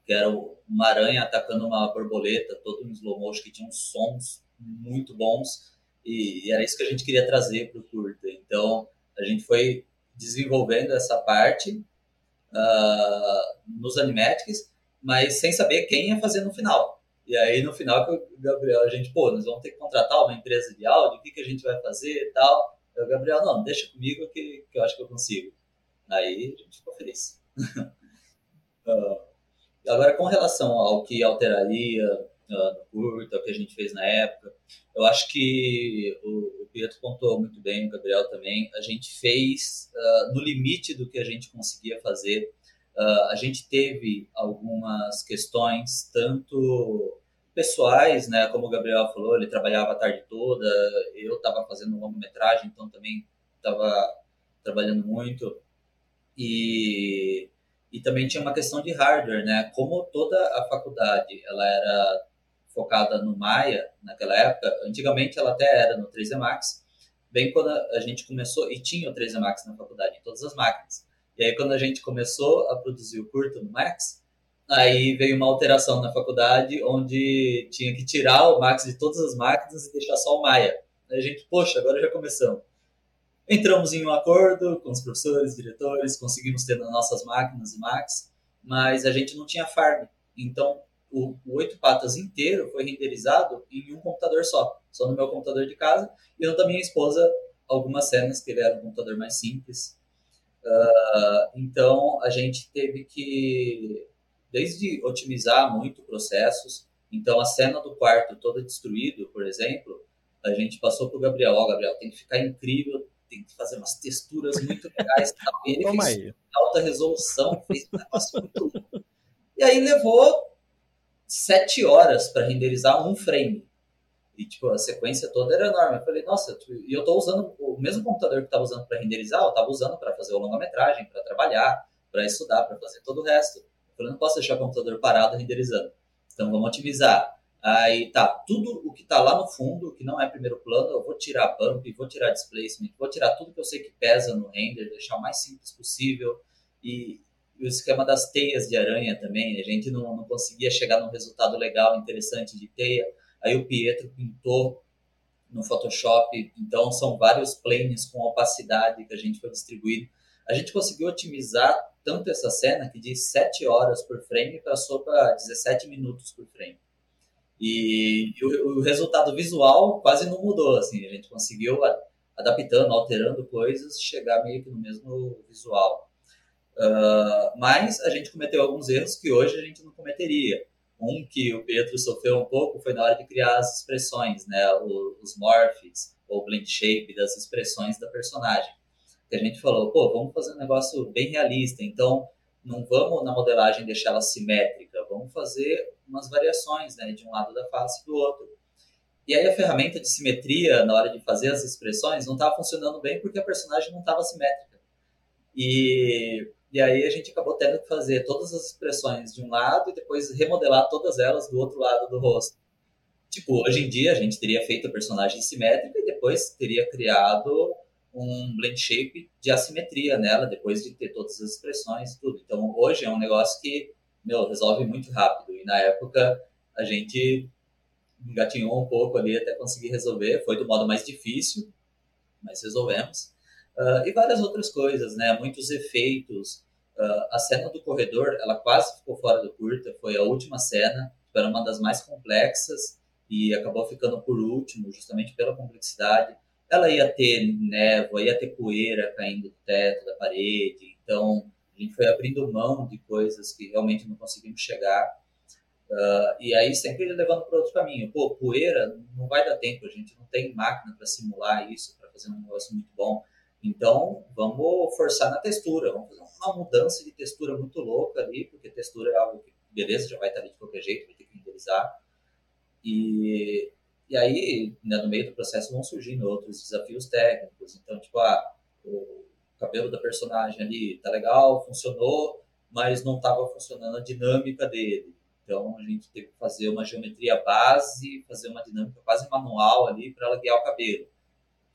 S5: que era uma aranha atacando uma borboleta, todo em slow motion, que tinha uns sons muito bons, e, e era isso que a gente queria trazer para o curta. Então, a gente foi desenvolvendo essa parte uh, nos animatics, mas sem saber quem ia fazer no final. E aí, no final, que o Gabriel, a gente, pô, nós vamos ter que contratar uma empresa de áudio, o que, que a gente vai fazer e tal. o Gabriel, não, deixa comigo que, que eu acho que eu consigo. Aí a gente ficou feliz. uh, agora, com relação ao que alteraria uh, no curto, ao que a gente fez na época, eu acho que o, o Pietro contou muito bem, o Gabriel também. A gente fez uh, no limite do que a gente conseguia fazer Uh, a gente teve algumas questões, tanto pessoais, né, como o Gabriel falou, ele trabalhava a tarde toda, eu estava fazendo longa-metragem, então também estava trabalhando muito. E, e também tinha uma questão de hardware, né? Como toda a faculdade ela era focada no Maya naquela época, antigamente ela até era no 3D Max, bem quando a gente começou, e tinha o 3D Max na faculdade, em todas as máquinas. E aí, quando a gente começou a produzir o curto no Max, aí veio uma alteração na faculdade, onde tinha que tirar o Max de todas as máquinas e deixar só o Maia. Aí a gente, poxa, agora já começamos. Entramos em um acordo com os professores, diretores, conseguimos ter nas nossas máquinas o Max, mas a gente não tinha farm. Então, o, o oito patas inteiro foi renderizado em um computador só, só no meu computador de casa, e no da minha esposa, algumas cenas que ele era um computador mais simples, Uh, então, a gente teve que, desde otimizar muito processos, então a cena do quarto toda destruído, por exemplo, a gente passou para o Gabriel, ó, oh, Gabriel, tem que ficar incrível, tem que fazer umas texturas muito legais. Tal. Ele Toma fez aí. alta resolução, fez um negócio muito... E aí levou sete horas para renderizar um frame. E, tipo, a sequência toda era enorme. Eu falei, nossa, e eu tô usando o mesmo computador que eu tava usando para renderizar, eu tava usando para fazer o longa-metragem, para trabalhar, para estudar, para fazer todo o resto. Eu falei, não posso deixar o computador parado renderizando. Então, vamos otimizar. Aí, tá, tudo o que tá lá no fundo, que não é primeiro plano, eu vou tirar bump, vou tirar displacement, vou tirar tudo que eu sei que pesa no render, deixar o mais simples possível. E, o esquema das teias de aranha também, a gente não, não conseguia chegar num resultado legal, interessante de teia Aí o Pietro pintou no Photoshop, então são vários planes com opacidade que a gente foi distribuindo. A gente conseguiu otimizar tanto essa cena que de 7 horas por frame passou para 17 minutos por frame. E, e o, o, resultado visual quase não mudou, assim, a gente conseguiu adaptando, alterando coisas, chegar meio que no mesmo visual. Uh, mas a gente cometeu alguns erros que hoje a gente não cometeria. Um que o Pedro sofreu um pouco foi na hora de criar as expressões, né, os morphs ou blend shape das expressões da personagem. Que a gente falou, pô, vamos fazer um negócio bem realista, então não vamos na modelagem deixar ela simétrica, vamos fazer umas variações, né, de um lado da face e do outro. E aí a ferramenta de simetria na hora de fazer as expressões não estava funcionando bem porque a personagem não estava simétrica. E e aí a gente acabou tendo que fazer todas as expressões de um lado e depois remodelar todas elas do outro lado do rosto. Tipo, hoje em dia a gente teria feito a personagem simétrica e depois teria criado um blend shape de assimetria nela, depois de ter todas as expressões e tudo. Então hoje é um negócio que, meu, resolve muito rápido. E na época a gente engatinhou um pouco ali até conseguir resolver. Foi do modo mais difícil, mas resolvemos. Uh, e várias outras coisas, né? Muitos efeitos. Uh, a cena do corredor, ela quase ficou fora do curta, foi a última cena, era uma das mais complexas e acabou ficando por último, justamente pela complexidade. Ela ia ter névoa, ia ter poeira caindo do teto, da parede, então a gente foi abrindo mão de coisas que realmente não conseguimos chegar. Uh, e aí sempre levando para outro caminho. Pô, poeira não vai dar tempo, a gente não tem máquina para simular isso, para fazer um negócio muito bom. Então, vamos forçar na textura, vamos fazer uma mudança de textura muito louca ali, porque textura é algo que, beleza, já vai estar ali de qualquer jeito, vai ter que renderizar. E, e aí, né, no meio do processo, vão surgindo outros desafios técnicos. Então, tipo, ah, o cabelo da personagem ali tá legal, funcionou, mas não estava funcionando a dinâmica dele. Então, a gente teve que fazer uma geometria base, fazer uma dinâmica quase manual ali para ela guiar o cabelo.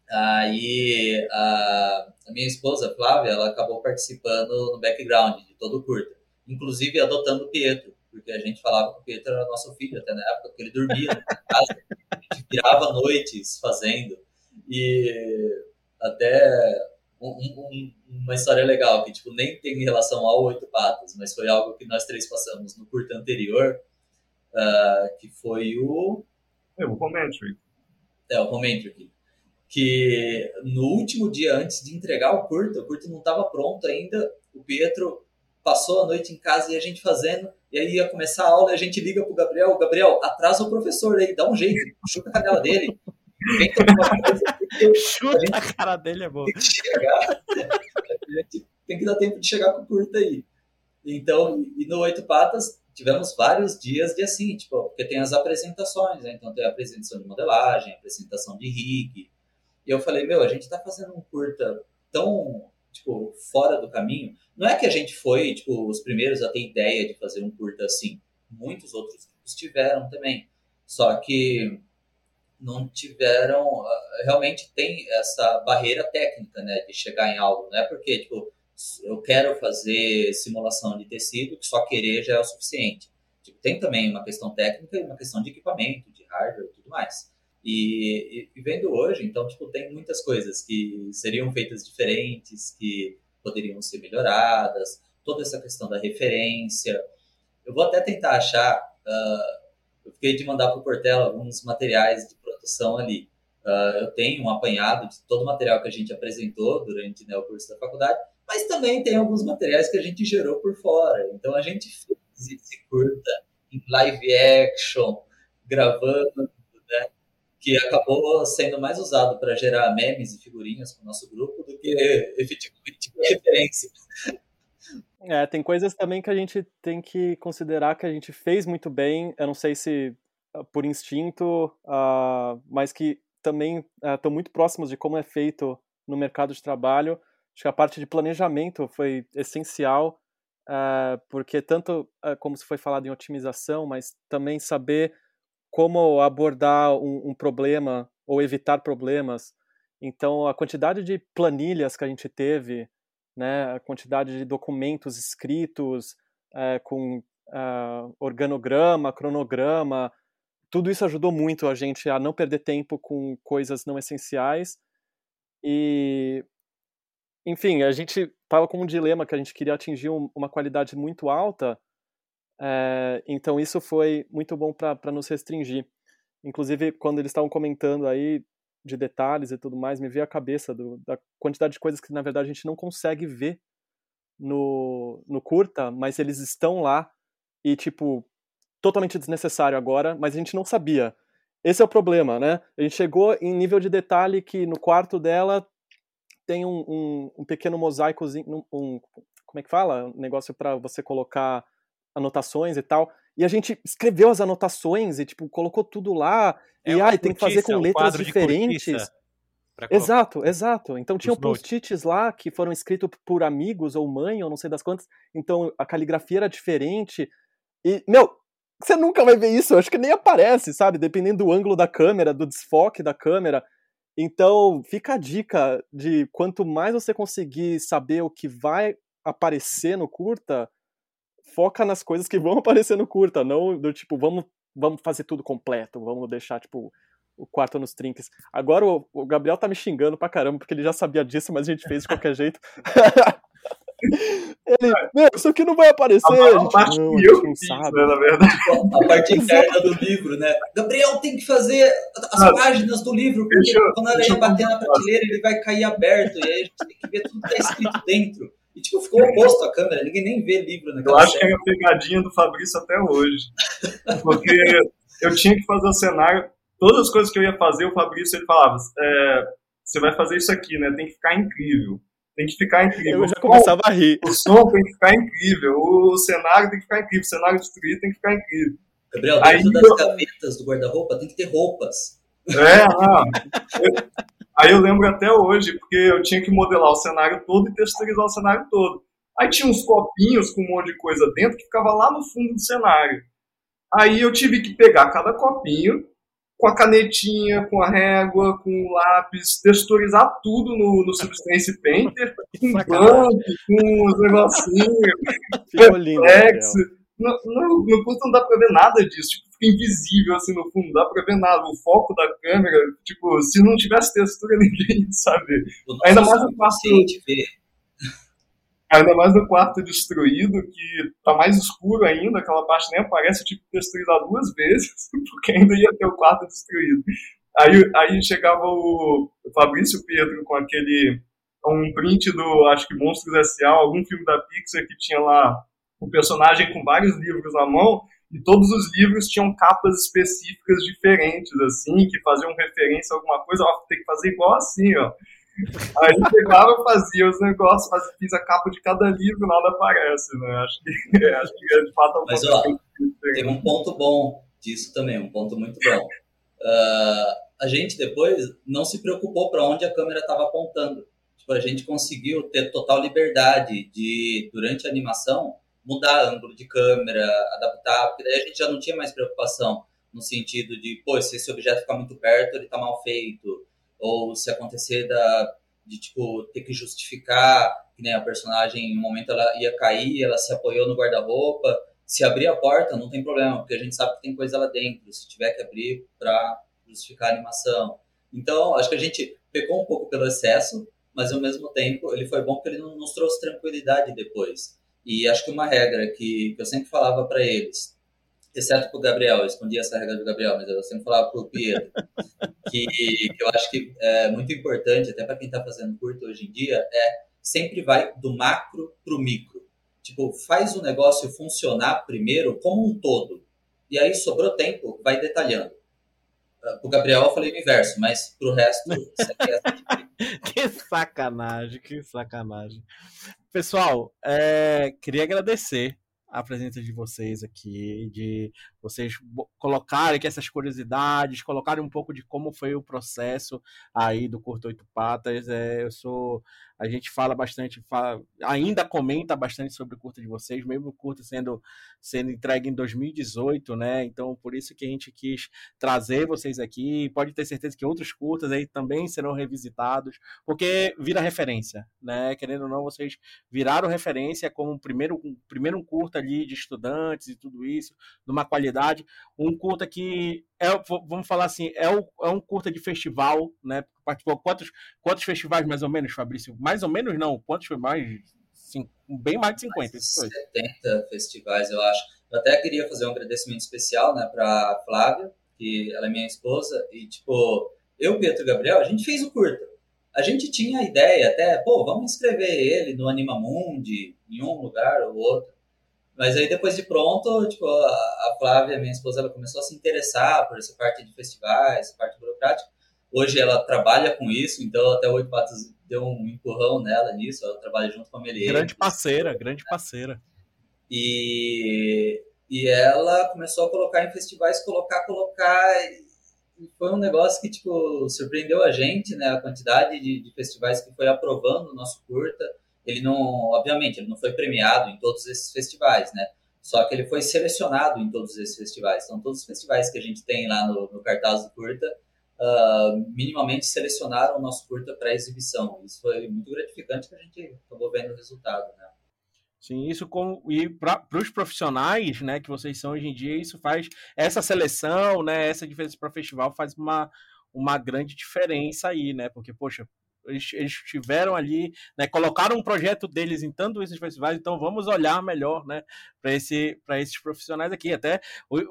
S5: Aí a, a, minha esposa, Flávia, ela acabou participando no background de todo o curta, inclusive adotando o Pietro, porque a gente falava que o Pietro era nosso filho até na época, porque ele dormia na casa, a gente virava noites fazendo, e até um, um, uma história legal, que tipo, nem tem relação ao Oito Patas, mas foi algo que nós três passamos no curta anterior, uh, que foi o...
S4: É, o Romantic.
S5: É, o Romantic que no último dia antes de entregar o curto, o curto não estava pronto ainda, o Pietro passou a noite em casa e a gente fazendo, e aí ia começar a aula e a gente liga pro Gabriel, Gabriel, atrasa o professor aí, dá um jeito, chuta a canela dele, vem
S1: chuta a, gente, a, cara dele é bom.
S5: Tem que chegar, tem que dar tempo de chegar com o curto aí. Então, e no Oito Patas, tivemos vários dias de assim, tipo, porque tem as apresentações, né? então tem a apresentação de modelagem, a apresentação de rig, e eu falei, meu, a gente tá fazendo um curta tão, tipo, fora do caminho. Não é que a gente foi, tipo, os primeiros a ter ideia de fazer um curta assim. Muitos outros grupos tiveram também. Só que não tiveram, ah, realmente tem essa barreira técnica, né, de chegar em algo. Não é porque, tipo, eu quero fazer simulação de tecido, que só querer já é o suficiente. Tipo, tem também uma questão técnica e uma questão de equipamento, de hardware e tudo mais. E, e, vendo hoje, então, tipo, tem muitas coisas que seriam feitas diferentes, que poderiam ser melhoradas, toda essa questão da referência. Eu vou até tentar achar, uh, eu fiquei de mandar para o Portela alguns materiais de produção ali. Uh, eu tenho um apanhado de todo o material que a gente apresentou durante né, o curso da faculdade, mas também tem alguns materiais que a gente gerou por fora. Então, a gente fez esse curta em live action, gravando que acabou sendo mais usado para gerar memes e figurinhas para o nosso grupo do que efetivamente referência.
S3: É, tem coisas também que a gente tem que considerar que a gente fez muito bem, eu não sei se ah, por instinto, uh, mas que também estão uh, muito próximos de como é feito no mercado de trabalho. Acho que a parte de planejamento foi essencial, uh, porque tanto como se foi falado em otimização, mas também saber como abordar um, um, problema ou evitar problemas. Então, a quantidade de planilhas que a gente teve, né, a quantidade de documentos escritos é, com uh, organograma, cronograma, tudo isso ajudou muito a gente a não perder tempo com coisas não essenciais. E, enfim, a gente tava com um dilema que a gente queria atingir um, uma qualidade muito alta, é, então isso foi muito bom para nos restringir. Inclusive, quando eles estavam comentando aí de detalhes e tudo mais, me veio a cabeça do, da quantidade de coisas que, na verdade, a gente não consegue ver no, no curta, mas eles estão lá e, tipo, totalmente desnecessário agora, mas a gente não sabia. Esse é o problema, né? A gente chegou em nível de detalhe que no quarto dela tem um, um, um pequeno mosaicozinho, um, como é que fala? Um negócio para você colocar anotações e tal. E a gente escreveu as anotações e, tipo, colocou tudo lá. É e, ai, tem que fazer com um letras diferentes. Exato, exato. Então tinham post-its lá que foram escritos por amigos ou mãe, ou não sei das quantas. Então a caligrafia era diferente. E, meu, você nunca vai ver isso. Eu acho que nem aparece, sabe? Dependendo do ângulo da câmera, do desfoque da câmera. Então, fica a dica de quanto mais você conseguir saber o que vai aparecer no curta, foca nas coisas que vão aparecer no curta, não do tipo, vamos, vamos fazer tudo completo, vamos deixar, tipo, o quarto nos trinques. Agora o, o Gabriel tá me xingando pra caramba, porque ele já sabia disso, mas a gente fez de qualquer jeito. Ele, meu, isso aqui não vai aparecer. A, gente, parte não, eu
S4: não sabe. Né, na verdade.
S5: A parte interna do livro, né? Gabriel tem que fazer as ah, páginas do livro, porque eu, quando ela ia bater na prateleira, ele vai cair aberto, e aí a gente tem que ver tudo que tá escrito dentro. E, tipo, ficou oposto a câmera, ninguém nem vê livro naquela
S4: Eu acho série. que é a pegadinha do Fabrício até hoje. Porque eu tinha que fazer o cenário, todas as coisas que eu ia fazer, o Fabrício ele falava: é, você vai fazer isso aqui, né? Tem que ficar incrível. Tem que ficar incrível.
S3: Eu já começava a rir.
S4: O som tem que ficar incrível. O cenário tem que ficar incrível. O cenário destruído tem que ficar incrível.
S5: Gabriel, dentro Aí, das eu... gavetas do guarda-roupa tem que ter roupas.
S4: É. Aí eu lembro até hoje, porque eu tinha que modelar o cenário todo e texturizar o cenário todo. Aí tinha uns copinhos com um monte de coisa dentro que ficava lá no fundo do cenário. Aí eu tive que pegar cada copinho, com a canetinha, com a régua, com o lápis, texturizar tudo no, no Substance Painter, com bump, com os negocinhos, reflexo. No, no, no curso não dá pra ver nada disso, tipo, fica invisível assim no fundo, não dá pra ver nada. O foco da câmera, tipo, se não tivesse textura, ninguém sabe. Ainda mais no quarto. Ainda mais no quarto destruído, que tá mais escuro ainda, aquela parte nem aparece, eu tive que texturizar duas vezes, porque ainda ia ter o quarto destruído. Aí, aí chegava o Fabrício Pedro com aquele. um print do, acho que Monstros S.A., algum filme da Pixar que tinha lá um personagem com vários livros na mão, e todos os livros tinham capas específicas diferentes, assim, que faziam referência a alguma coisa, ó, tem que fazer igual assim, ó. Aí pegava, fazia os negócios, fazia, fiz a capa de cada livro, nada aparece, né? Acho que, é, acho que é de fato é um
S5: Mas, ó, tem um ponto bom disso também, um ponto muito bom. Uh, a gente depois não se preocupou para onde a câmera estava apontando. Tipo, a gente conseguiu ter total liberdade de, durante a animação, mudar ângulo de câmera, adaptar, porque daí a gente já não tinha mais preocupação no sentido de, pô, se esse objeto ficar muito perto, ele tá mal feito, ou se acontecer da, de, tipo, ter que justificar, que nem a personagem, em um momento ela ia cair, ela se apoiou no guarda-roupa, se abrir a porta não tem problema, porque a gente sabe que tem coisa lá dentro, se tiver que abrir para justificar a animação. Então, acho que a gente pecou um pouco pelo excesso, mas ao mesmo tempo ele foi bom porque ele nos trouxe tranquilidade depois. E acho que uma regra que, que eu sempre falava para eles, exceto para o Gabriel, eu escondi essa regra do Gabriel, mas eu sempre falava para o Pietro, que, que eu acho que é muito importante, até para quem está fazendo curto hoje em dia, é sempre vai do macro para o micro. Tipo, faz o negócio funcionar primeiro como um todo. E aí sobrou tempo, vai detalhando. Para o Gabriel eu falei o inverso, mas para o resto.
S1: que sacanagem, que sacanagem. Pessoal, é, queria agradecer a presença de vocês aqui, de vocês colocarem aqui essas curiosidades, colocarem um pouco de como foi o processo aí do Curto Oito Patas. É, eu sou a gente fala bastante, fala, ainda comenta bastante sobre o curta de vocês, mesmo o curta sendo, sendo entregue em 2018, né? Então, por isso que a gente quis trazer vocês aqui. Pode ter certeza que outros curtas aí também serão revisitados, porque vira referência, né? Querendo ou não, vocês viraram referência como primeiro, primeiro um curta ali de estudantes e tudo isso, numa qualidade. Um curta que é, vamos falar assim, é, o, é um curta de festival, né? Participou quantos, quantos festivais mais ou menos, Fabrício? Mais ou menos não, quantos mais? Sim, bem mais de 50. Mais
S5: 70 festivais, eu acho. Eu até queria fazer um agradecimento especial, né, para Flávia, que ela é minha esposa, e tipo, eu, Pedro e Gabriel, a gente fez o curta. A gente tinha a ideia até, pô, vamos inscrever ele no Animamundi, em um lugar ou outro. Mas aí depois de pronto, tipo, a Flávia, minha esposa, ela começou a se interessar por essa parte de festivais, parte burocrática. Hoje ela trabalha com isso, então até o Oito Patos deu um empurrão nela nisso, ela trabalha junto com a Melier.
S1: Grande parceira, grande parceira.
S5: E, e ela começou a colocar em festivais, colocar, colocar. Foi um negócio que, tipo, surpreendeu a gente, né? A quantidade de, de festivais que foi aprovando o nosso curta ele não, obviamente, ele não foi premiado em todos esses festivais, né? Só que ele foi selecionado em todos esses festivais. Então, todos os festivais que a gente tem lá no, no cartaz do curta, uh, minimamente selecionaram o nosso curta para exibição. Isso foi muito gratificante que a gente acabou vendo o resultado, né?
S1: Sim, isso como e para os profissionais, né, que vocês são hoje em dia, isso faz essa seleção, né, essa diferença para o festival faz uma, uma grande diferença aí, né? Porque poxa, eles, eles tiveram ali, né, colocaram um projeto deles em tanto esses festivais, então vamos olhar melhor, né, para esse, esses profissionais aqui. Até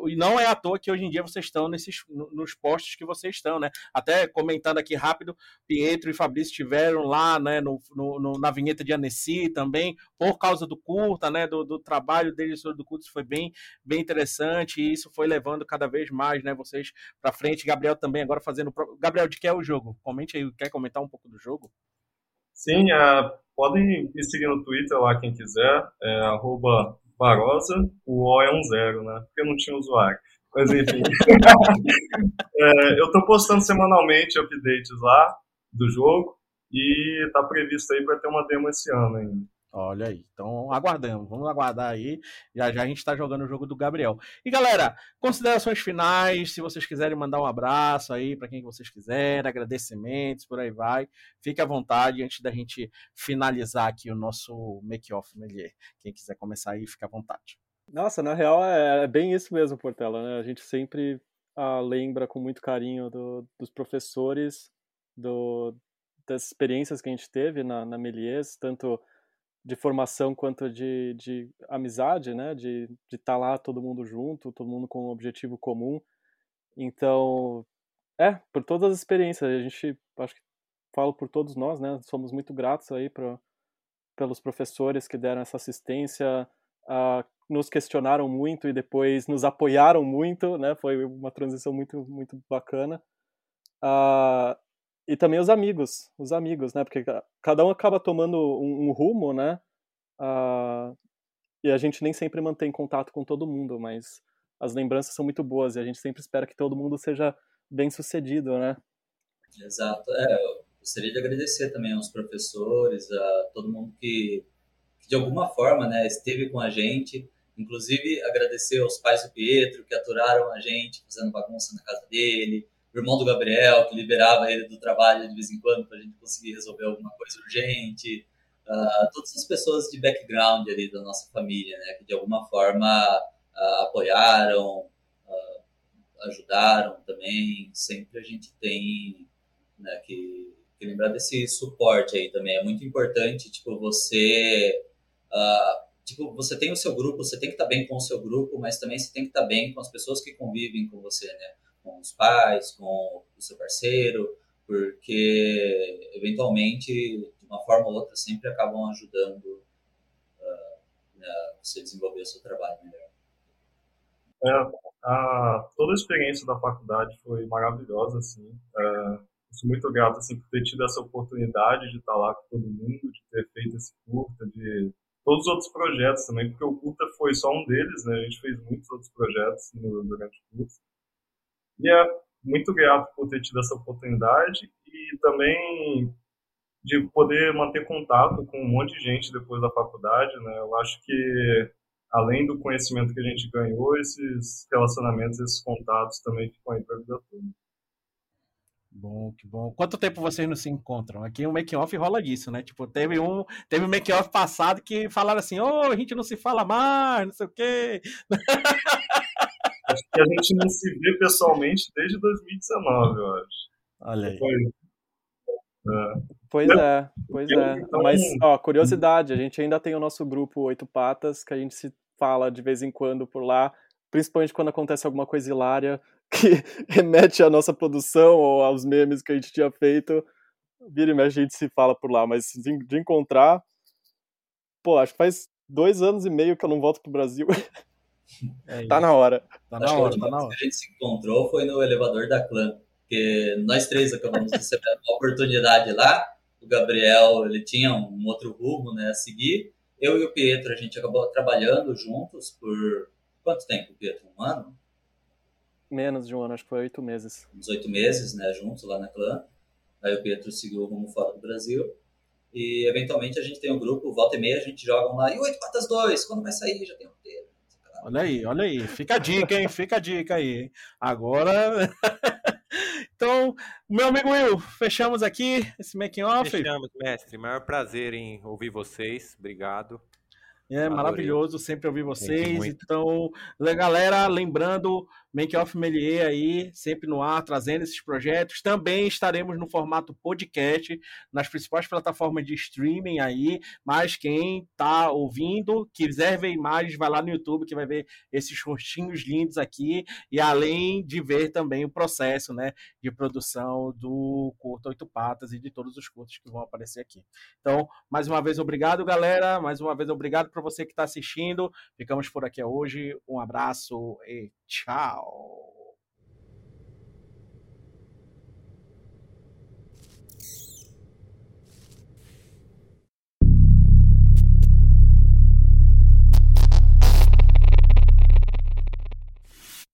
S1: e não é à toa que hoje em dia vocês estão nesses nos postos que vocês estão, né? Até comentando aqui rápido, Pietro e Fabrício estiveram lá, né, no, no, na vinheta de Annecy também, por causa do curta, né, do, do trabalho deles sobre o curta, foi bem, bem interessante e isso foi levando cada vez mais, né, vocês para frente. Gabriel também agora fazendo. Gabriel, de que é o jogo? Comente aí, quer comentar um pouco do jogo?
S4: Sim, uh, podem me seguir no Twitter lá quem quiser, é arroba Barosa, o O é um zero, né? Porque não tinha usuário. Mas enfim. é, eu estou postando semanalmente updates lá do jogo e está previsto aí para ter uma demo esse ano ainda.
S1: Olha aí. Então, aguardamos. Vamos aguardar aí. Já já a gente está jogando o jogo do Gabriel. E galera, considerações finais. Se vocês quiserem mandar um abraço aí para quem vocês quiserem, agradecimentos, por aí vai. Fique à vontade antes da gente finalizar aqui o nosso make-off Melier. Quem quiser começar aí, fique à vontade.
S3: Nossa, na real é, é bem isso mesmo, Portela. Né? A gente sempre ah, lembra com muito carinho do, dos professores, do, das experiências que a gente teve na, na Melies, tanto de formação quanto de, de amizade, né? De estar tá lá todo mundo junto, todo mundo com um objetivo comum. Então, é, por todas as experiências, a gente, acho que falo por todos nós, né? Somos muito gratos aí pra, pelos professores que deram essa assistência, nos questionaram muito e depois nos apoiaram muito, né? Foi uma transição muito, muito bacana. Uh, e também os amigos, os amigos, né? Porque cada um acaba tomando um, um rumo, né? Uh, e a gente nem sempre mantém contato com todo mundo, mas as lembranças são muito boas e a gente sempre espera que todo mundo seja bem sucedido, né?
S5: Exato. É, eu gostaria de agradecer também aos professores, a todo mundo que, que de alguma forma, né, esteve com a gente. Inclusive, agradecer aos pais do Pietro, que aturaram a gente, fazendo bagunça na casa dele, irmão do Gabriel, que liberava ele do trabalho de vez em quando para a gente conseguir resolver alguma coisa urgente, uh, todas as pessoas de background ali da nossa família, né, que de alguma forma uh, apoiaram, uh, ajudaram também. Sempre a gente tem né, que, que, lembrar desse suporte aí também. É muito importante, tipo, você tipo, você tem o seu grupo, você tem que estar tá bem com o seu grupo, mas também você tem que estar tá bem com as pessoas que convivem com você, né? Com os pais, com o seu parceiro, porque eventualmente, de uma forma ou outra, sempre acabam ajudando uh, a você desenvolver o seu trabalho melhor.
S4: É, a, toda a experiência da faculdade foi maravilhosa, assim. É, sou muito grato assim, por ter tido essa oportunidade de estar lá com todo mundo, de ter feito esse curta, de todos os outros projetos também, porque o curta foi só um deles, né? A gente fez muitos outros projetos no, durante o curso. E é muito grato por ter tido essa oportunidade e também de poder manter contato com um monte de gente depois da faculdade, né? Eu acho que além do conhecimento que a gente ganhou, esses relacionamentos, esses contatos também ficam aí para a vida toda.
S1: Bom, que bom. Quanto tempo vocês não se encontram? Aqui o make-off rola disso, né? Tipo, teve um, teve um make-off passado que falaram assim, ô, oh, a gente não se fala mais, não sei o quê.
S4: acho que a gente não se vê pessoalmente desde 2019, eu acho.
S1: Olha aí.
S3: É. Pois é, pois é. Então, Mas, ó, curiosidade, a gente ainda tem o nosso grupo Oito Patas, que a gente se fala de vez em quando por lá, principalmente quando acontece alguma coisa hilária que remete à nossa produção ou aos memes que a gente tinha feito. Vira e mexe, a gente se fala por lá, mas de, de encontrar. Pô, acho que faz dois anos e meio que eu não volto pro Brasil. É tá na hora.
S5: Tá na hora, tá na hora. que a gente se encontrou foi no elevador da clã. Porque nós três acabamos recebendo uma oportunidade lá. O Gabriel, ele tinha um outro rumo né, a seguir. Eu e o Pietro, a gente acabou trabalhando juntos por quanto tempo, Pietro? Um ano?
S3: Menos de um ano, acho que foi oito meses.
S5: Uns oito meses, né, juntos lá na clã. Aí o Pietro seguiu o rumo fora do Brasil. E eventualmente a gente tem um grupo, volta e meia a gente joga lá. E oito patas dois, quando vai sair? Já tem um.
S1: Olha aí, olha aí. Fica a dica, hein? Fica a dica aí. Agora. então, meu amigo Will, fechamos aqui esse making off.
S2: Fechamos, mestre. Maior prazer em ouvir vocês. Obrigado.
S1: É Adorei. maravilhoso sempre ouvir vocês. Então, galera, lembrando, Make Off Melier aí, sempre no ar, trazendo esses projetos. Também estaremos no formato podcast, nas principais plataformas de streaming aí. Mas quem tá ouvindo, quiser ver imagens, vai lá no YouTube que vai ver esses rostinhos lindos aqui. E além de ver também o processo, né, de produção do Curto Oito Patas e de todos os curtos que vão aparecer aqui. Então, mais uma vez, obrigado, galera. Mais uma vez, obrigado para você que está assistindo. Ficamos por aqui hoje. Um abraço e Ciao.